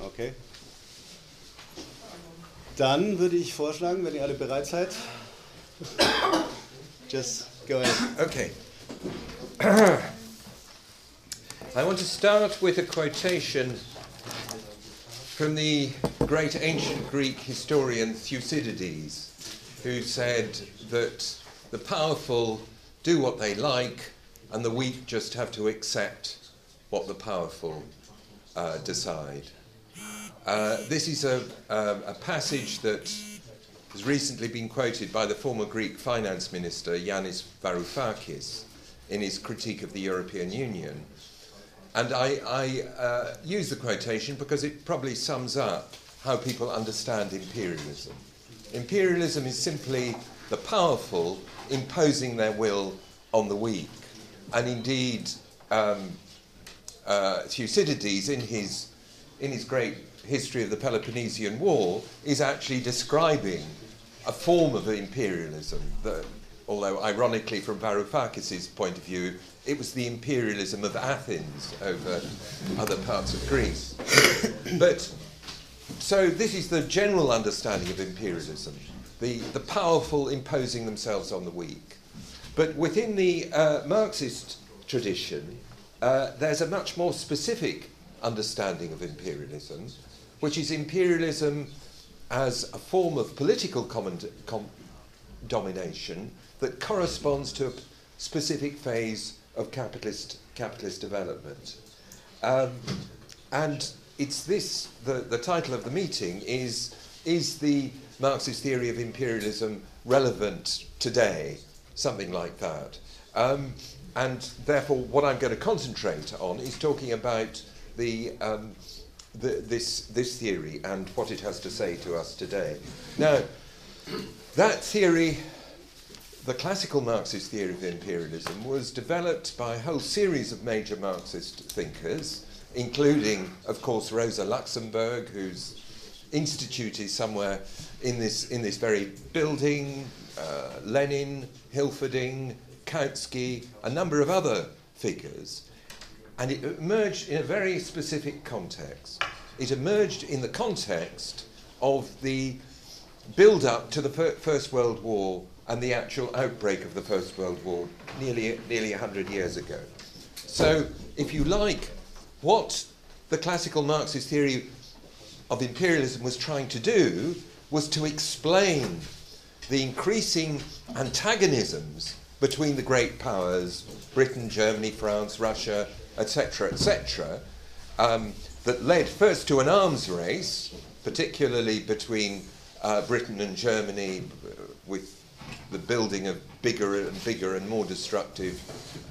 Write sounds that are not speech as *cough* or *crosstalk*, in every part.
Okay. Dann würde ich vorschlagen, wenn ihr alle bereit seid, just go ahead. Okay. I want to start with a quotation from the great ancient Greek historian Thucydides, who said that the powerful do what they like and the weak just have to accept what the powerful uh, decide. Uh, this is a, um, a passage that has recently been quoted by the former Greek finance minister Yanis Varoufakis in his critique of the European Union. And I, I uh, use the quotation because it probably sums up how people understand imperialism. Imperialism is simply the powerful imposing their will on the weak. And indeed, um, uh, Thucydides, in his, in his great history of the Peloponnesian War, is actually describing a form of imperialism that, although ironically, from Varoufakis' point of view, it was the imperialism of Athens over other parts of Greece. *coughs* but so this is the general understanding of imperialism the, the powerful imposing themselves on the weak. But within the uh, Marxist tradition, uh, there's a much more specific understanding of imperialism, which is imperialism as a form of political com- domination that corresponds to a specific phase of capitalist, capitalist development. Um, and it's this, the, the title of the meeting is, is the Marxist theory of imperialism relevant today? Something like that. Um, and therefore, what I'm going to concentrate on is talking about the, um, the, this, this theory and what it has to say to us today. Now, that theory the classical Marxist theory of imperialism was developed by a whole series of major Marxist thinkers, including, of course, Rosa Luxemburg, whose institute is somewhere in this, in this very building, uh, Lenin, Hilferding, Kautsky, a number of other figures. And it emerged in a very specific context. It emerged in the context of the build up to the First World War and the actual outbreak of the First World War nearly, nearly 100 years ago. So, if you like, what the classical Marxist theory of imperialism was trying to do was to explain the increasing antagonisms between the great powers, Britain, Germany, France, Russia, etc., etc., um, that led first to an arms race, particularly between uh, Britain and Germany, uh, with the building of bigger and bigger and more destructive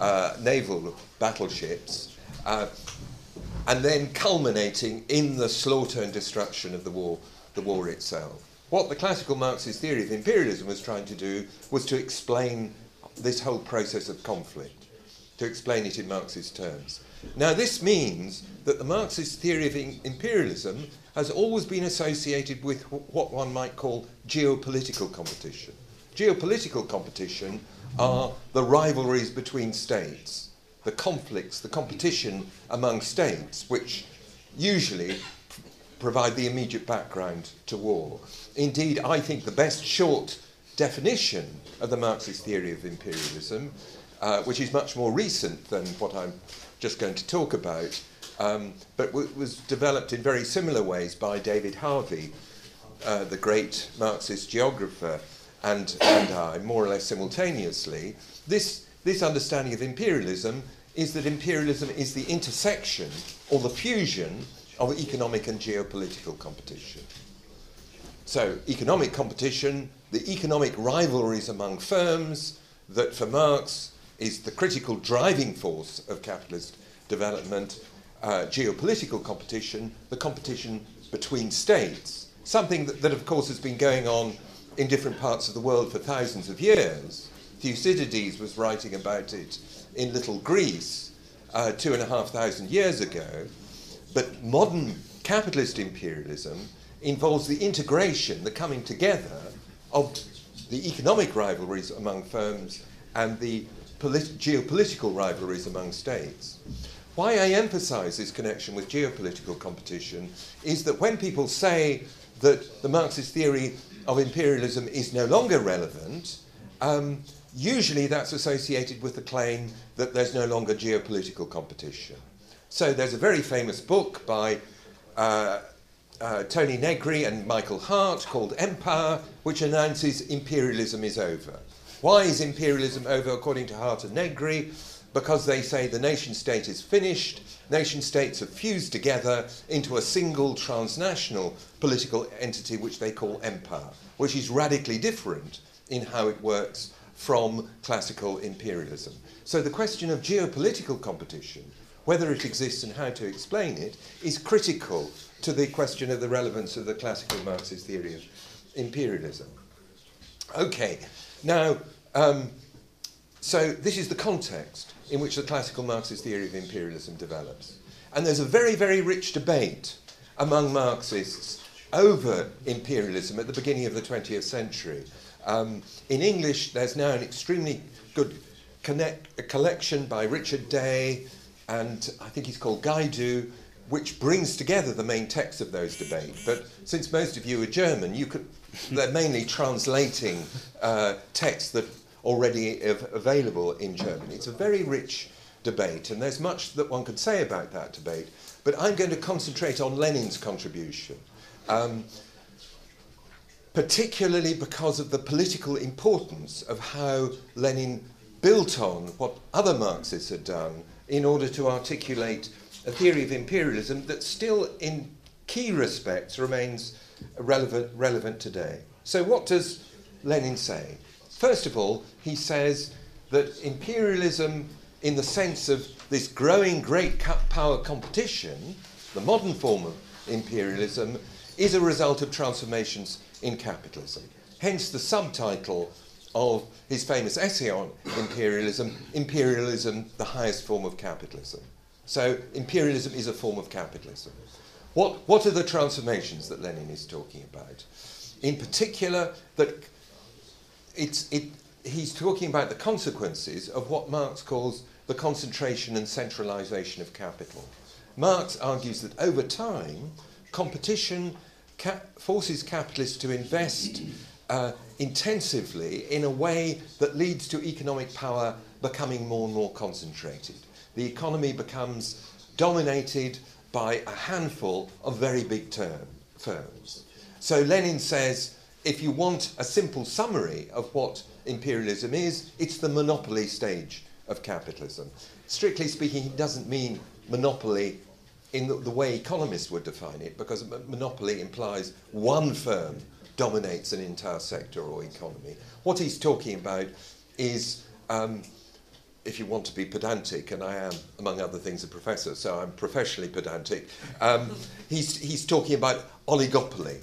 uh, naval battleships, uh, and then culminating in the slaughter and destruction of the war, the war itself. What the classical Marxist theory of imperialism was trying to do was to explain this whole process of conflict, to explain it in Marxist terms. Now, this means that the Marxist theory of imperialism has always been associated with what one might call geopolitical competition. Geopolitical competition are the rivalries between states, the conflicts, the competition among states, which usually provide the immediate background to war. Indeed, I think the best short definition of the Marxist theory of imperialism, uh, which is much more recent than what I'm just going to talk about, um, but w- was developed in very similar ways by David Harvey, uh, the great Marxist geographer and, and I, more or less simultaneously, this, this understanding of imperialism is that imperialism is the intersection or the fusion of economic and geopolitical competition. So, economic competition, the economic rivalries among firms, that for Marx is the critical driving force of capitalist development, uh, geopolitical competition, the competition between states, something that, that, of course, has been going on in different parts of the world for thousands of years. Thucydides was writing about it in Little Greece uh, two and a half thousand years ago. But modern capitalist imperialism involves the integration, the coming together of the economic rivalries among firms and the polit- geopolitical rivalries among states. Why I emphasize this connection with geopolitical competition is that when people say that the Marxist theory of imperialism is no longer relevant, um, usually that's associated with the claim that there's no longer geopolitical competition. So there's a very famous book by uh, uh, Tony Negri and Michael Hardt called Empire, which announces imperialism is over. Why is imperialism over, according to Hardt and Negri? Because they say the nation state is finished, nation states have fused together into a single transnational political entity which they call empire, which is radically different in how it works from classical imperialism. So the question of geopolitical competition, whether it exists and how to explain it, is critical to the question of the relevance of the classical Marxist theory of imperialism. Okay, now, um, so this is the context in which the classical Marxist theory of imperialism develops. And there's a very, very rich debate among Marxists over imperialism at the beginning of the 20th century. Um, in English, there's now an extremely good connect, collection by Richard Day, and I think he's called Gaido, which brings together the main text of those debates. But since most of you are German, you could, they're mainly translating uh, texts that already av- available in German. It's a very rich debate, and there's much that one could say about that debate. But I'm going to concentrate on Lenin's contribution, um, particularly because of the political importance of how Lenin built on what other Marxists had done in order to articulate a theory of imperialism that still, in key respects, remains relevant, relevant today. So, what does Lenin say? First of all, he says that imperialism, in the sense of this growing great power competition, the modern form of imperialism, is a result of transformations in capitalism. Hence the subtitle of his famous essay on imperialism Imperialism, the highest form of capitalism. So, imperialism is a form of capitalism. What, what are the transformations that Lenin is talking about? In particular, that it's, it, he's talking about the consequences of what Marx calls the concentration and centralization of capital. Marx argues that over time, competition cap- forces capitalists to invest uh, intensively in a way that leads to economic power becoming more and more concentrated the economy becomes dominated by a handful of very big term, firms. So Lenin says if you want a simple summary of what imperialism is, it's the monopoly stage of capitalism. Strictly speaking, he doesn't mean monopoly in the, the way economists would define it, because monopoly implies one firm dominates an entire sector or economy. What he's talking about is um, if you want to be pedantic, and I am, among other things, a professor, so I'm professionally pedantic, um, *laughs* he's, he's talking about oligopoly.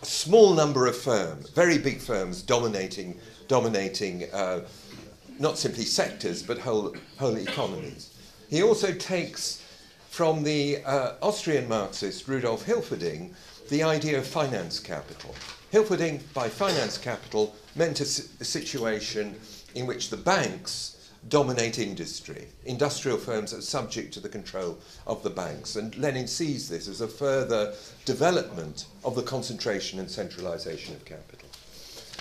A small number of firms, very big firms, dominating, dominating uh, not simply sectors, but whole, whole economies. He also takes from the uh, Austrian Marxist Rudolf Hilferding the idea of finance capital. Hilferding, by finance capital, meant a, a situation in which the banks dominate industry. Industrial firms are subject to the control of the banks, and Lenin sees this as a further development of the concentration and centralization of capital.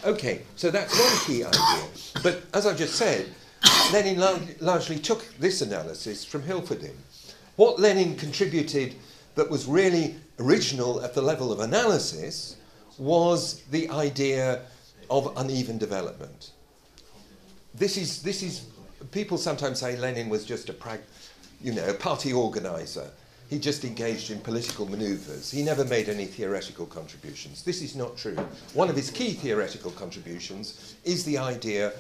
Okay, so that's one key idea. But as I've just said, Lenin lar- largely took this analysis from Hilferding. What Lenin contributed that was really original at the level of analysis was the idea of uneven development. This is, this is people sometimes say Lenin was just a prag, you know, party organizer. He just engaged in political maneuvers. He never made any theoretical contributions. This is not true. One of his key theoretical contributions is the idea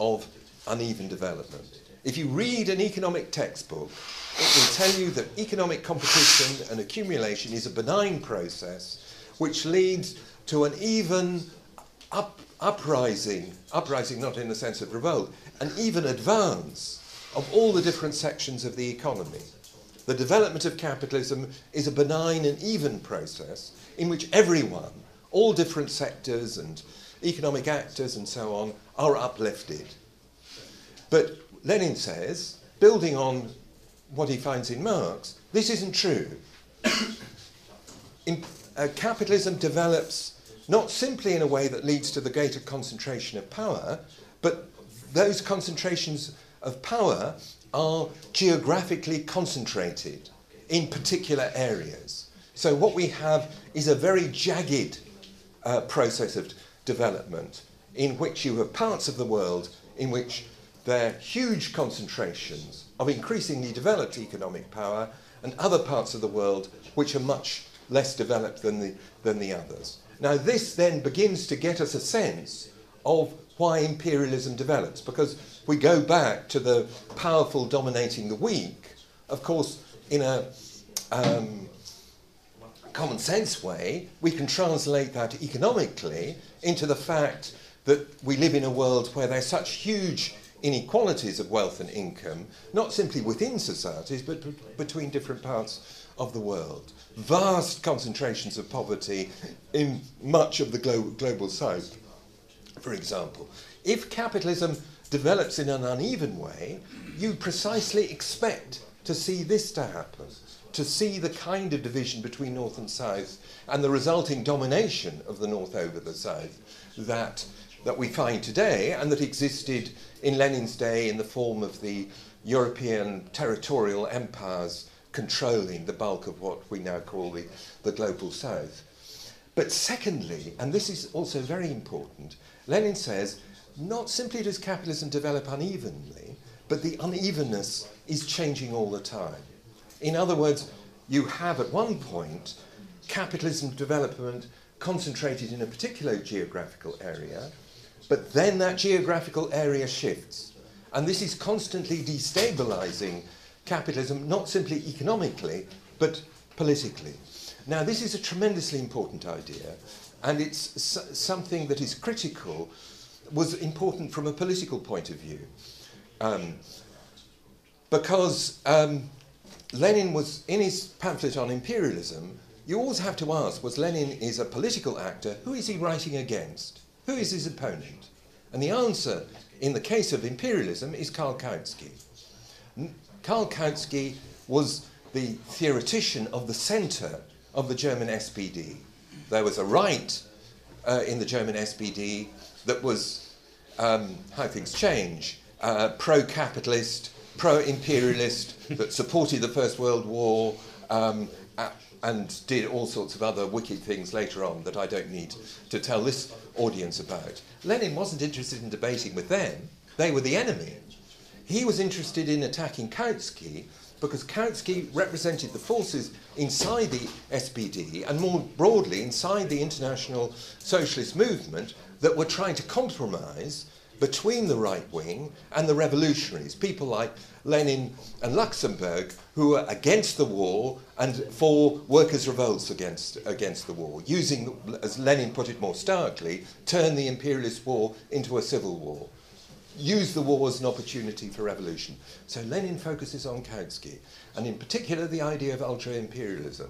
of uneven development. If you read an economic textbook, it will tell you that economic competition and accumulation is a benign process which leads to an even up, uprising, uprising not in the sense of revolt, an even advance of all the different sections of the economy. The development of capitalism is a benign and even process in which everyone, all different sectors and economic actors and so on, are uplifted. But Lenin says, building on what he finds in Marx, this isn't true. *coughs* in, uh, capitalism develops not simply in a way that leads to the greater concentration of power, but those concentrations of power are geographically concentrated in particular areas. So, what we have is a very jagged uh, process of development in which you have parts of the world in which there are huge concentrations of increasingly developed economic power, and other parts of the world which are much less developed than the, than the others. Now, this then begins to get us a sense of why imperialism develops, because we go back to the powerful dominating the weak. Of course, in a um, common sense way, we can translate that economically into the fact that we live in a world where there's such huge inequalities of wealth and income, not simply within societies, but between different parts of the world. Vast concentrations of poverty in much of the glo- global south, for example. If capitalism develops in an uneven way, you precisely expect to see this to happen, to see the kind of division between North and South and the resulting domination of the North over the South that, that we find today and that existed in Lenin's day in the form of the European territorial empires controlling the bulk of what we now call the, the global south. But secondly, and this is also very important, Lenin says not simply does capitalism develop unevenly, but the unevenness is changing all the time. In other words, you have at one point capitalism development concentrated in a particular geographical area, but then that geographical area shifts. And this is constantly destabilizing capitalism, not simply economically, but politically. Now, this is a tremendously important idea, and it's something that is critical, was important from a political point of view. Um, because um, Lenin was, in his pamphlet on imperialism, you always have to ask was Lenin is a political actor, who is he writing against? Who is his opponent? And the answer in the case of imperialism is Karl Kautsky. Karl Kautsky was the theoretician of the centre of the German SPD. There was a right uh, in the German SPD that was um, how things change uh, pro capitalist, pro imperialist, *laughs* that supported the First World War. Um, and did all sorts of other wicked things later on that I don't need to tell this audience about. Lenin wasn't interested in debating with them, they were the enemy. He was interested in attacking Kautsky because Kautsky represented the forces inside the SPD and more broadly inside the international socialist movement that were trying to compromise between the right wing and the revolutionaries, people like Lenin and Luxemburg, who were against the war and for workers' revolts against, against the war, using, as Lenin put it more starkly, turn the imperialist war into a civil war. Use the war as an opportunity for revolution. So Lenin focuses on Kautsky, and in particular the idea of ultra imperialism.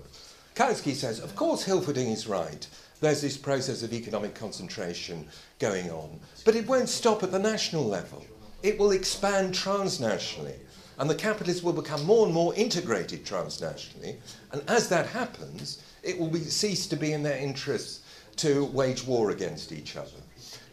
Kautsky says, of course, Hilferding is right there's this process of economic concentration going on. But it won't stop at the national level. It will expand transnationally. And the capitalists will become more and more integrated transnationally. And as that happens, it will be, cease to be in their interests to wage war against each other.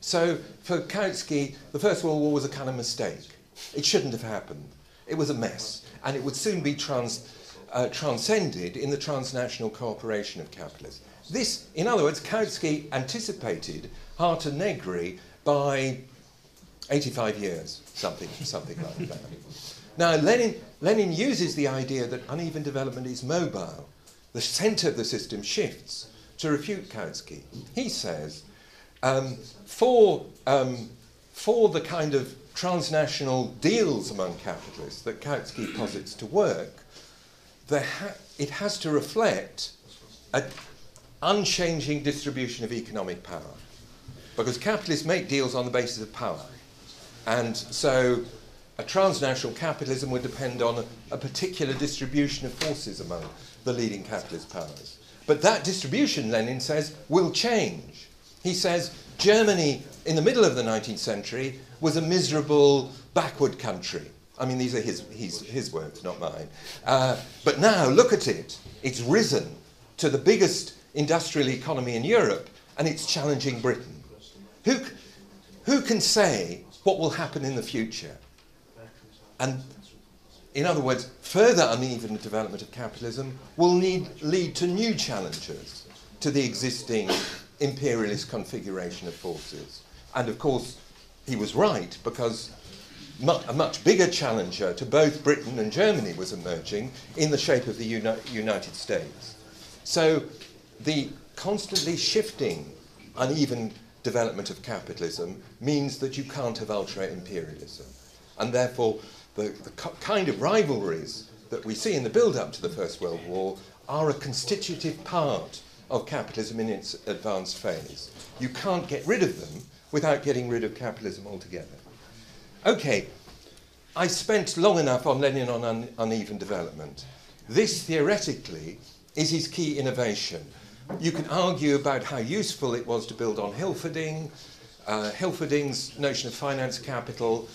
So for Kautsky, the First World War was a kind of mistake. It shouldn't have happened. It was a mess. And it would soon be trans, uh, transcended in the transnational cooperation of capitalists. This, in other words, Kautsky anticipated Hardt and Negri by 85 years, something, something like that. Now, Lenin, Lenin uses the idea that uneven development is mobile. The centre of the system shifts to refute Kautsky. He says, um, for, um, for the kind of transnational deals among capitalists that Kautsky posits to work, ha- it has to reflect an unchanging distribution of economic power. Because capitalists make deals on the basis of power. And so a transnational capitalism would depend on a, a, particular distribution of forces among the leading capitalist powers. But that distribution, Lenin says, will change. He says Germany in the middle of the 19th century was a miserable, backward country. I mean, these are his, his, his words, not mine. Uh, but now, look at it. It's risen to the biggest industrial economy in Europe, and it's challenging Britain. Who, who can say what will happen in the future? And in other words, further uneven development of capitalism will need, lead to new challenges to the existing imperialist configuration of forces. And of course, he was right because mu- a much bigger challenger to both Britain and Germany was emerging in the shape of the Uni- United States. So the constantly shifting, uneven development of capitalism means that you can't have ultra imperialism. And therefore, the, the kind of rivalries that we see in the build up to the First World War are a constitutive part of capitalism in its advanced phase. You can't get rid of them without getting rid of capitalism altogether. Okay, I spent long enough on Lenin on un- uneven development. This theoretically is his key innovation. You can argue about how useful it was to build on Hilferding. Uh, Hilferding's notion of finance capital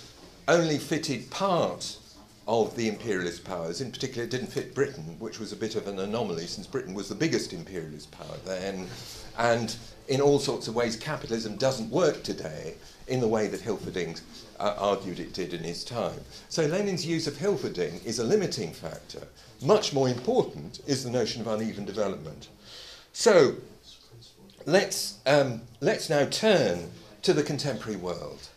only fitted part of the imperialist powers. In particular, it didn't fit Britain, which was a bit of an anomaly since Britain was the biggest imperialist power then. And in all sorts of ways, capitalism doesn't work today in the way that Hilferding uh, argued it did in his time. So Lenin's use of Hilferding is a limiting factor. Much more important is the notion of uneven development. So let's, um, let's now turn to the contemporary world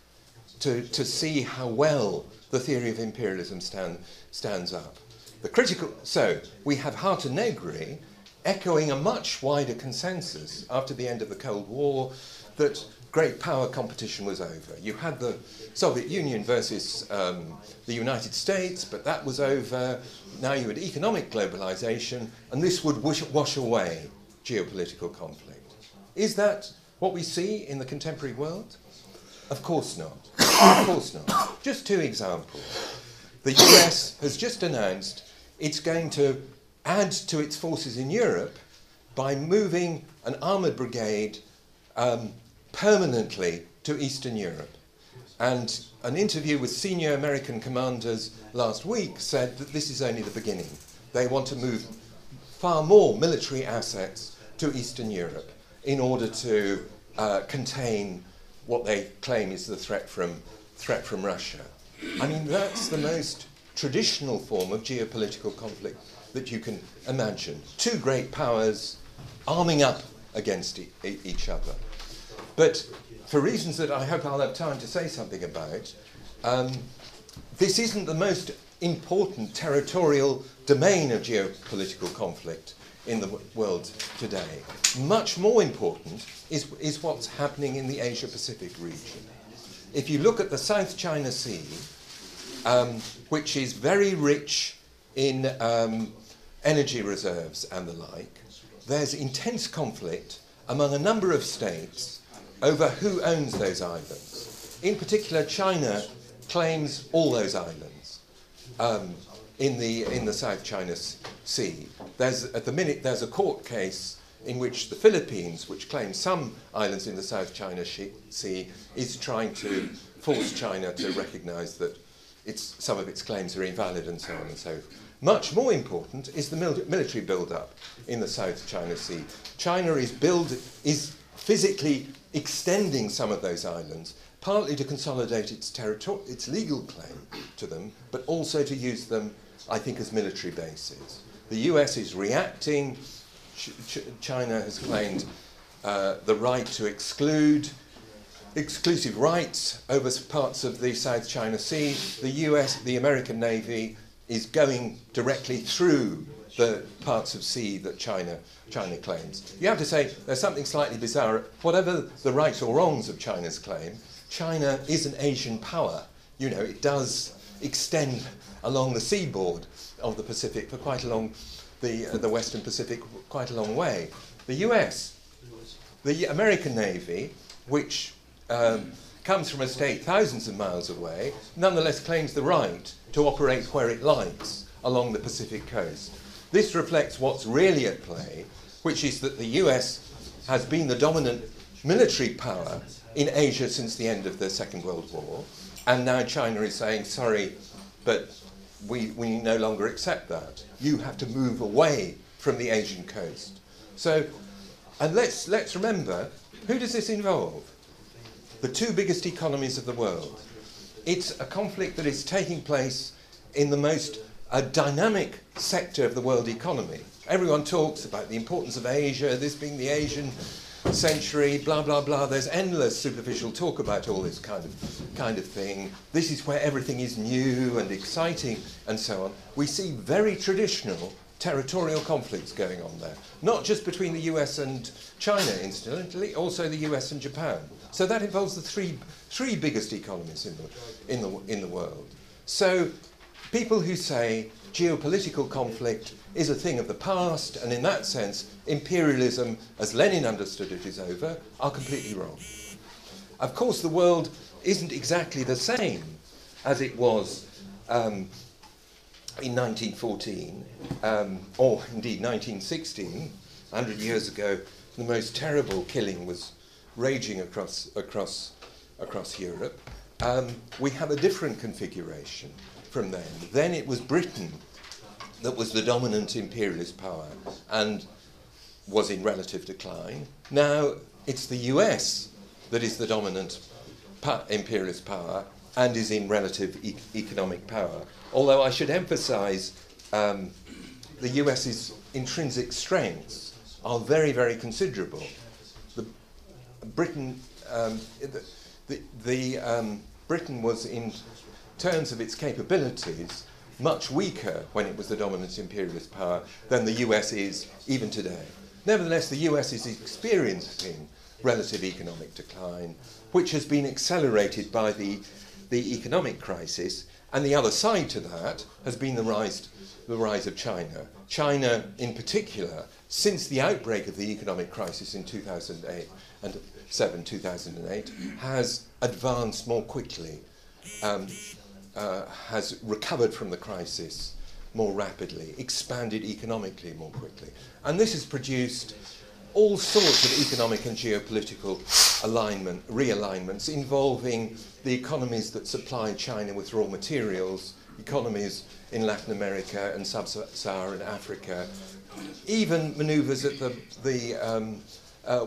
to, to see how well the theory of imperialism stand, stands up. The critical, so we have Hardt and Negri echoing a much wider consensus after the end of the Cold War that great power competition was over. You had the Soviet Union versus um, the United States, but that was over. Now you had economic globalization, and this would wash away geopolitical conflict. Is that what we see in the contemporary world? Of course not. of course not. Just two examples. The US has just announced it's going to add to its forces in Europe by moving an armoured brigade um, permanently to Eastern Europe. And an interview with senior American commanders last week said that this is only the beginning. They want to move far more military assets to Eastern Europe in order to uh, contain what they claim is the threat from, threat from Russia. I mean, that's the most traditional form of geopolitical conflict that you can imagine. Two great powers arming up against e- each other. But for reasons that I hope I'll have time to say something about, um, this isn't the most important territorial domain of geopolitical conflict in the world today. Much more important is, is what's happening in the Asia Pacific region. If you look at the South China Sea, um, which is very rich in um, energy reserves and the like, there's intense conflict among a number of states over who owns those islands. In particular, China claims all those islands um, in, the, in the South China Sea. There's, at the minute, there's a court case in which the Philippines, which claims some islands in the South China Sea, is trying to force China to recognize that its, some of its claims are invalid and so on and so forth. Much more important is the mil- military build-up in the South China Sea. China is, build, is physically extending some of those islands, partly to consolidate its, its legal claim to them, but also to use them, I think, as military bases. The US is reacting. Ch- Ch- China has claimed uh, the right to exclude exclusive rights over parts of the South China Sea. The US, the American Navy, is going directly through the parts of sea that China, China claims. You have to say there's something slightly bizarre. Whatever the rights or wrongs of China's claim, China is an Asian power. You know, it does extend along the seaboard of the Pacific for quite a long, the, uh, the Western Pacific, quite a long way. The US, the American Navy, which um, comes from a state thousands of miles away, nonetheless claims the right to operate where it likes along the Pacific coast. This reflects what's really at play, which is that the US has been the dominant military power in Asia since the end of the Second World War, and now China is saying, sorry, but we, we no longer accept that. You have to move away from the Asian coast. So, and let's, let's remember who does this involve? The two biggest economies of the world. It's a conflict that is taking place in the most dynamic sector of the world economy. Everyone talks about the importance of Asia, this being the Asian century, blah blah blah. There's endless superficial talk about all this kind of kind of thing. This is where everything is new and exciting and so on. We see very traditional territorial conflicts going on there, not just between the US and China, incidentally, also the US and Japan. So that involves the three three biggest economies in the in the in the world. So people who say geopolitical conflict is a thing of the past, and in that sense, imperialism, as Lenin understood it, is over, are completely wrong. Of course, the world isn't exactly the same as it was um, in 1914, um, or indeed 1916, 100 years ago, the most terrible killing was raging across, across, across Europe. Um, we have a different configuration from then. Then it was Britain that was the dominant imperialist power and was in relative decline. Now it's the US that is the dominant imperialist power and is in relative e- economic power. Although I should emphasize um, the US's intrinsic strengths are very, very considerable. The, Britain, um, the, the, the um, Britain was in terms of its capabilities much weaker when it was the dominant imperialist power than the US is even today. Nevertheless, the US is experiencing relative economic decline, which has been accelerated by the, the economic crisis. And the other side to that has been the rise, the rise of China. China, in particular, since the outbreak of the economic crisis in 2008 and 7, 2008, has advanced more quickly um, uh, has recovered from the crisis more rapidly, expanded economically more quickly. And this has produced all sorts of economic and geopolitical alignment, realignments involving the economies that supply China with raw materials, economies in Latin America and sub Saharan Africa, even maneuvers at the, the um, uh,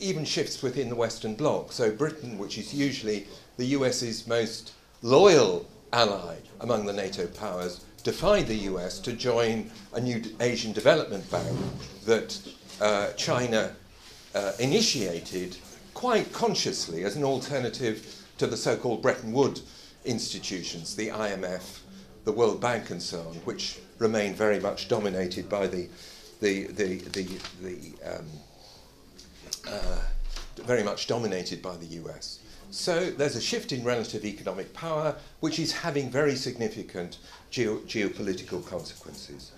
even shifts within the Western Bloc. So, Britain, which is usually the US's most loyal ally among the NATO powers, defied the US to join a new Asian Development Bank that uh, China uh, initiated quite consciously as an alternative to the so called Bretton Woods institutions, the IMF, the World Bank, and so on, which remain very much dominated by the, the, the, the, the um, uh, very much dominated by the US. So there's a shift in relative economic power, which is having very significant geo- geopolitical consequences.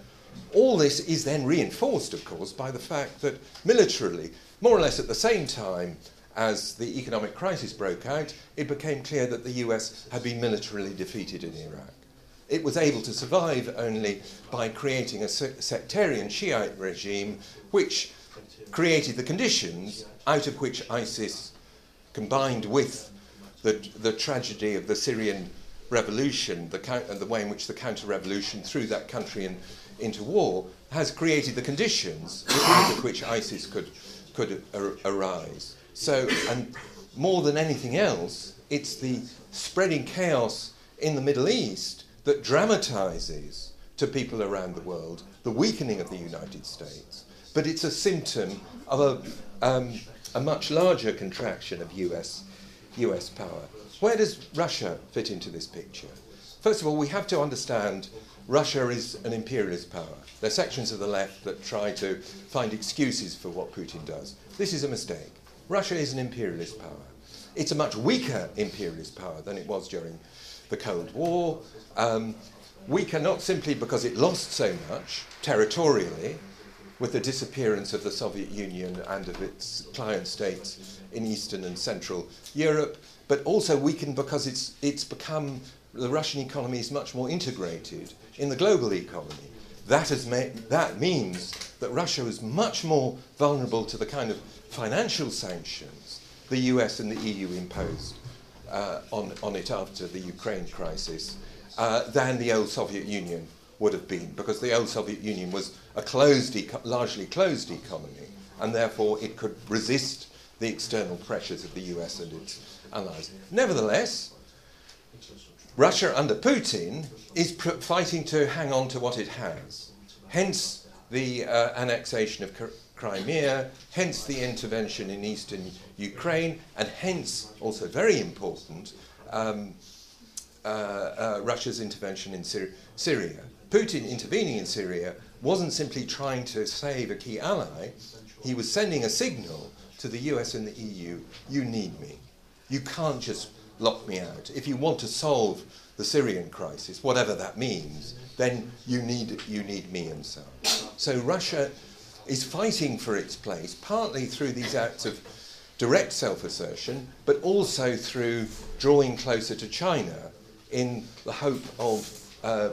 All this is then reinforced, of course, by the fact that militarily, more or less at the same time as the economic crisis broke out, it became clear that the US had been militarily defeated in Iraq. It was able to survive only by creating a sectarian Shiite regime which created the conditions out of which ISIS combined with the, the tragedy of the Syrian revolution the, and the way in which the counter revolution threw that country in, into war, has created the conditions of *coughs* which ISIS could, could ar- arise. So, and more than anything else, it's the spreading chaos in the Middle East that dramatizes to people around the world the weakening of the United States. But it's a symptom of a, um, a much larger contraction of US, US power. Where does Russia fit into this picture? First of all, we have to understand Russia is an imperialist power. There are sections of the left that try to find excuses for what Putin does. This is a mistake. Russia is an imperialist power. It's a much weaker imperialist power than it was during the Cold War. Um, weaker not simply because it lost so much territorially, with the disappearance of the Soviet Union and of its client states in Eastern and Central Europe, but also weakened because it's, it's become, the Russian economy is much more integrated in the global economy. That, has made, that means that Russia is much more vulnerable to the kind of financial sanctions the US and the EU imposed uh, on, on it after the Ukraine crisis uh, than the old Soviet Union would have been, because the old Soviet Union was a closed, eco- largely closed economy, and therefore it could resist the external pressures of the US and its allies. Nevertheless, Russia under Putin is pr- fighting to hang on to what it has. Hence the uh, annexation of Crimea, hence the intervention in eastern Ukraine, and hence, also very important, um, uh, uh, Russia's intervention in Syri- Syria. Putin intervening in Syria wasn't simply trying to save a key ally, he was sending a signal to the US and the EU you need me. You can't just lock me out. If you want to solve the Syrian crisis, whatever that means, then you need, you need me and so on. So Russia is fighting for its place, partly through these acts of direct self assertion, but also through drawing closer to China in the hope of. Uh,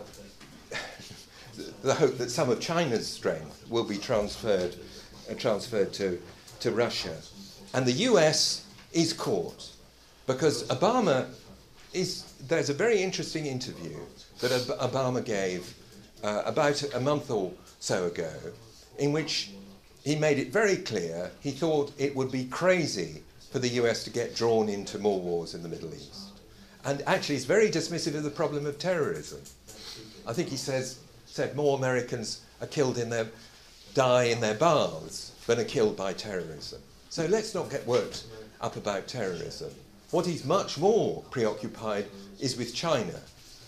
the hope that some of China's strength will be transferred, uh, transferred to, to Russia. And the US is caught because Obama is. There's a very interesting interview that Obama gave uh, about a month or so ago in which he made it very clear he thought it would be crazy for the US to get drawn into more wars in the Middle East. And actually, he's very dismissive of the problem of terrorism. I think he says said more Americans are killed in their die in their baths than are killed by terrorism. So let's not get worked up about terrorism. What he's much more preoccupied is with China.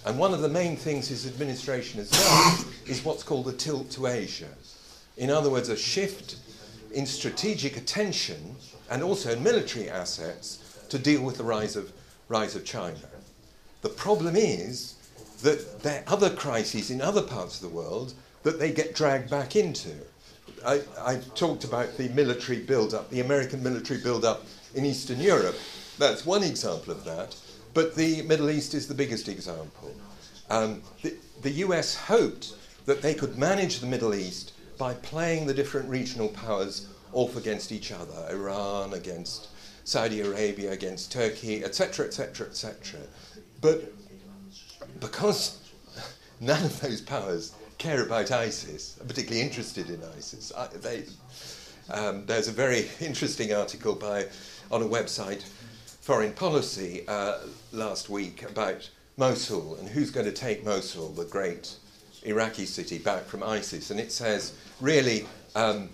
And one of the main things his administration has done is what's called a tilt to Asia. In other words, a shift in strategic attention and also in military assets to deal with the rise of, rise of China. The problem is that there are other crises in other parts of the world that they get dragged back into. I, I talked about the military build-up, the American military build-up in Eastern Europe. That's one example of that. But the Middle East is the biggest example. Um, the, the US hoped that they could manage the Middle East by playing the different regional powers off against each other Iran against Saudi Arabia, against Turkey, etc., etc., etc. But because *laughs* none of those powers care about ISIS, are particularly interested in ISIS, I, they, um, there's a very *laughs* interesting article by on a website, Foreign Policy, uh, last week about Mosul and who's going to take Mosul, the great Iraqi city, back from ISIS. And it says, really, um,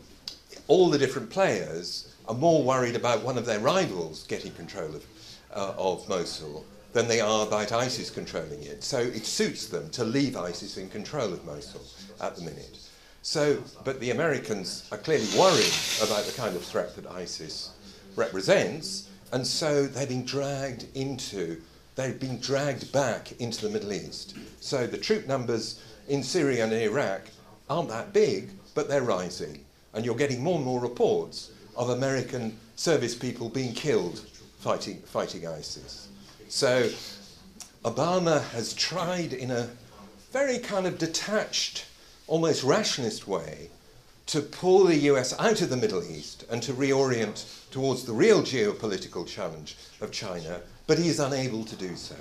all the different players are more worried about one of their rivals getting control of, uh, of Mosul than they are about ISIS controlling it. So it suits them to leave ISIS in control of Mosul at the minute. So, but the Americans are clearly worried about the kind of threat that ISIS represents, and so they're being dragged into, they're being dragged back into the Middle East. So the troop numbers in Syria and Iraq aren't that big, but they're rising. And you're getting more and more reports of American service people being killed fighting, fighting ISIS. So Obama has tried in a very kind of detached, almost rationalist way to pull the US out of the Middle East and to reorient towards the real geopolitical challenge of China, but he is unable to do so.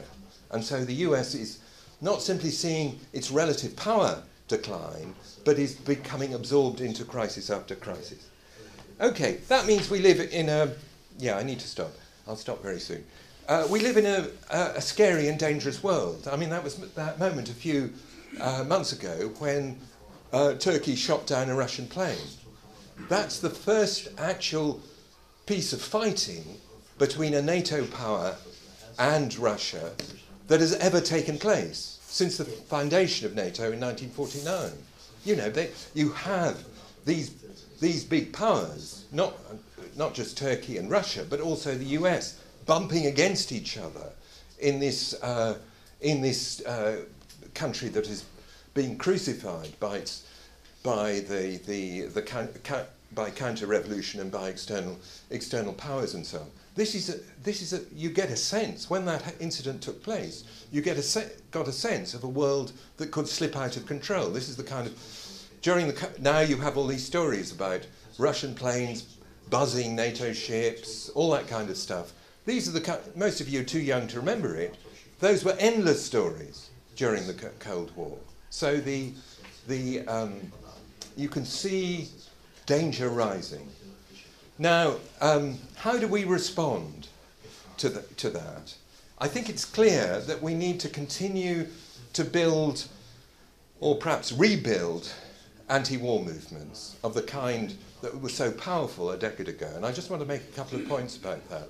And so the US is not simply seeing its relative power decline, but is becoming absorbed into crisis after crisis. Okay, that means we live in a. Yeah, I need to stop. I'll stop very soon. Uh, we live in a, a, scary and dangerous world. I mean, that was that moment a few uh, months ago when uh, Turkey shot down a Russian plane. That's the first actual piece of fighting between a NATO power and Russia that has ever taken place since the foundation of NATO in 1949. You know, they, you have these, these big powers, not, not just Turkey and Russia, but also the US, bumping against each other in this, uh, in this uh, country that is being crucified by, its, by the, the, the, by counter-revolution and by external, external powers and so on. This is, a, this is a, you get a sense, when that incident took place, you get a se- got a sense of a world that could slip out of control. This is the kind of, during the, now you have all these stories about Russian planes buzzing NATO ships, all that kind of stuff. These are the, most of you are too young to remember it. Those were endless stories during the Cold War. So the, the, um, you can see danger rising. Now, um, how do we respond to, the, to that? I think it's clear that we need to continue to build, or perhaps rebuild, anti war movements of the kind that were so powerful a decade ago. And I just want to make a couple of points about that.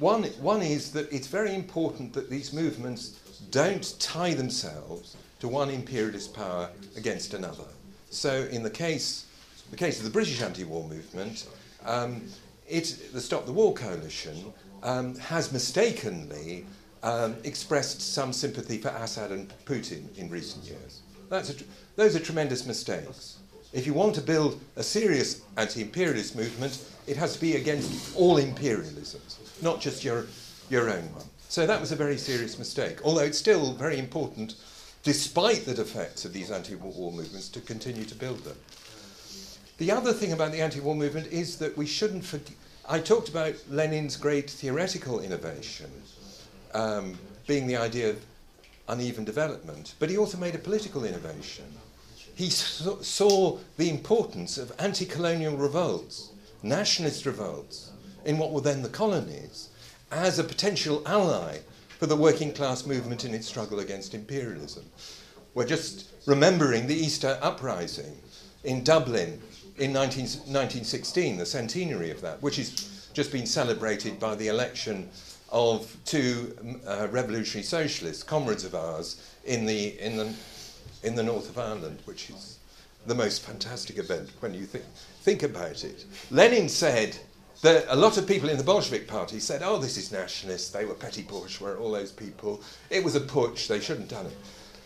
One, one is that it's very important that these movements don't tie themselves to one imperialist power against another. So, in the case, the case of the British anti-war movement, um, it, the Stop the War Coalition um, has mistakenly um, expressed some sympathy for Assad and Putin in recent years. That's a, those are tremendous mistakes. If you want to build a serious anti imperialist movement, it has to be against all imperialisms, not just your, your own one. So that was a very serious mistake, although it's still very important, despite the defects of these anti war movements, to continue to build them. The other thing about the anti war movement is that we shouldn't forget. I talked about Lenin's great theoretical innovation um, being the idea of uneven development, but he also made a political innovation he saw the importance of anti colonial revolts, nationalist revolts, in what were then the colonies, as a potential ally for the working class movement in its struggle against imperialism. We're just remembering the Easter Uprising in Dublin in 19, 1916, the centenary of that, which has just been celebrated by the election of two uh, revolutionary socialists, comrades of ours, in the, in the in the north of Ireland, which is the most fantastic event when you think, think about it. Lenin said a lot of people in the Bolshevik party said, oh, this is nationalist, they were petty bourgeois, all those people. It was a putsch, they shouldn't done it,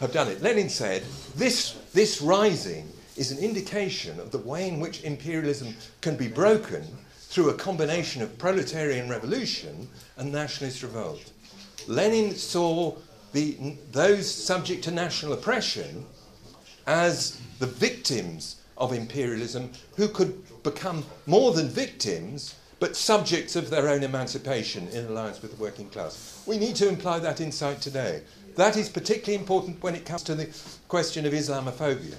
have done it. Lenin said, this, this rising is an indication of the way in which imperialism can be broken through a combination of proletarian revolution and nationalist revolt. Lenin saw the, those subject to national oppression as the victims of imperialism who could become more than victims but subjects of their own emancipation in alliance with the working class. We need to imply that insight today. That is particularly important when it comes to the question of Islamophobia.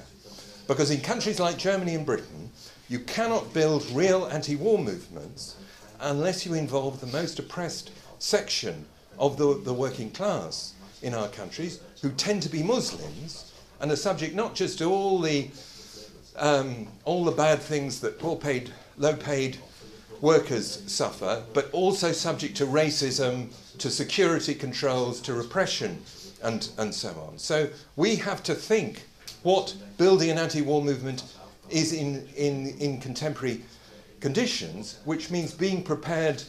Because in countries like Germany and Britain, you cannot build real anti war movements unless you involve the most oppressed section of the, the working class in our countries who tend to be Muslims and are subject not just to all the um, all the bad things that poor paid, low paid workers suffer, but also subject to racism, to security controls, to repression, and, and so on. So we have to think what building an anti war movement is in, in, in contemporary conditions, which means being prepared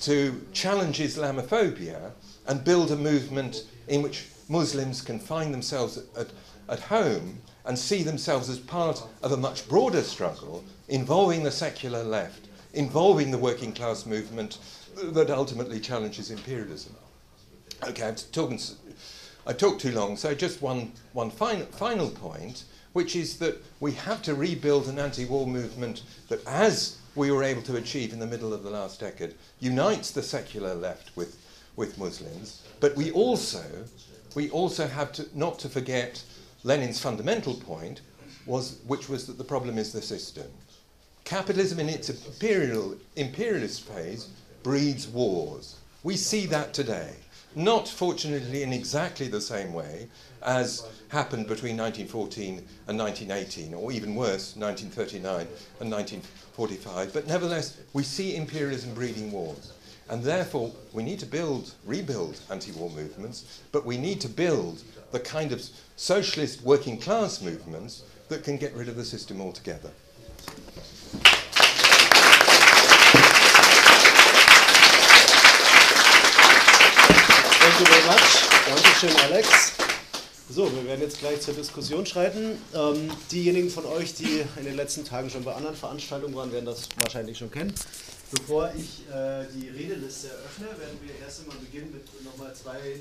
to challenge Islamophobia and build a movement in which Muslims can find themselves at, at home and see themselves as part of a much broader struggle involving the secular left, involving the working class movement that ultimately challenges imperialism. Okay, I'm talking, I talked too long, so just one, one fin- final point, which is that we have to rebuild an anti war movement that, as we were able to achieve in the middle of the last decade, unites the secular left with, with Muslims but we also, we also have to not to forget Lenin's fundamental point, was, which was that the problem is the system. Capitalism in its imperial, imperialist phase breeds wars. We see that today. Not, fortunately, in exactly the same way as happened between 1914 and 1918, or even worse, 1939 and 1945, but nevertheless, we see imperialism breeding wars. And therefore, we need to build, rebuild anti war movements, but we need to build the kind of socialist working class movements that can get rid of the system altogether. You very much. Dankeschön, Alex. So, wir werden jetzt gleich zur Diskussion schreiten. Ähm, diejenigen von euch, die in den letzten Tagen schon bei anderen Veranstaltungen waren, werden das wahrscheinlich schon kennen. Bevor ich äh, die Redeliste eröffne, werden wir erst einmal beginnen mit nochmal zwei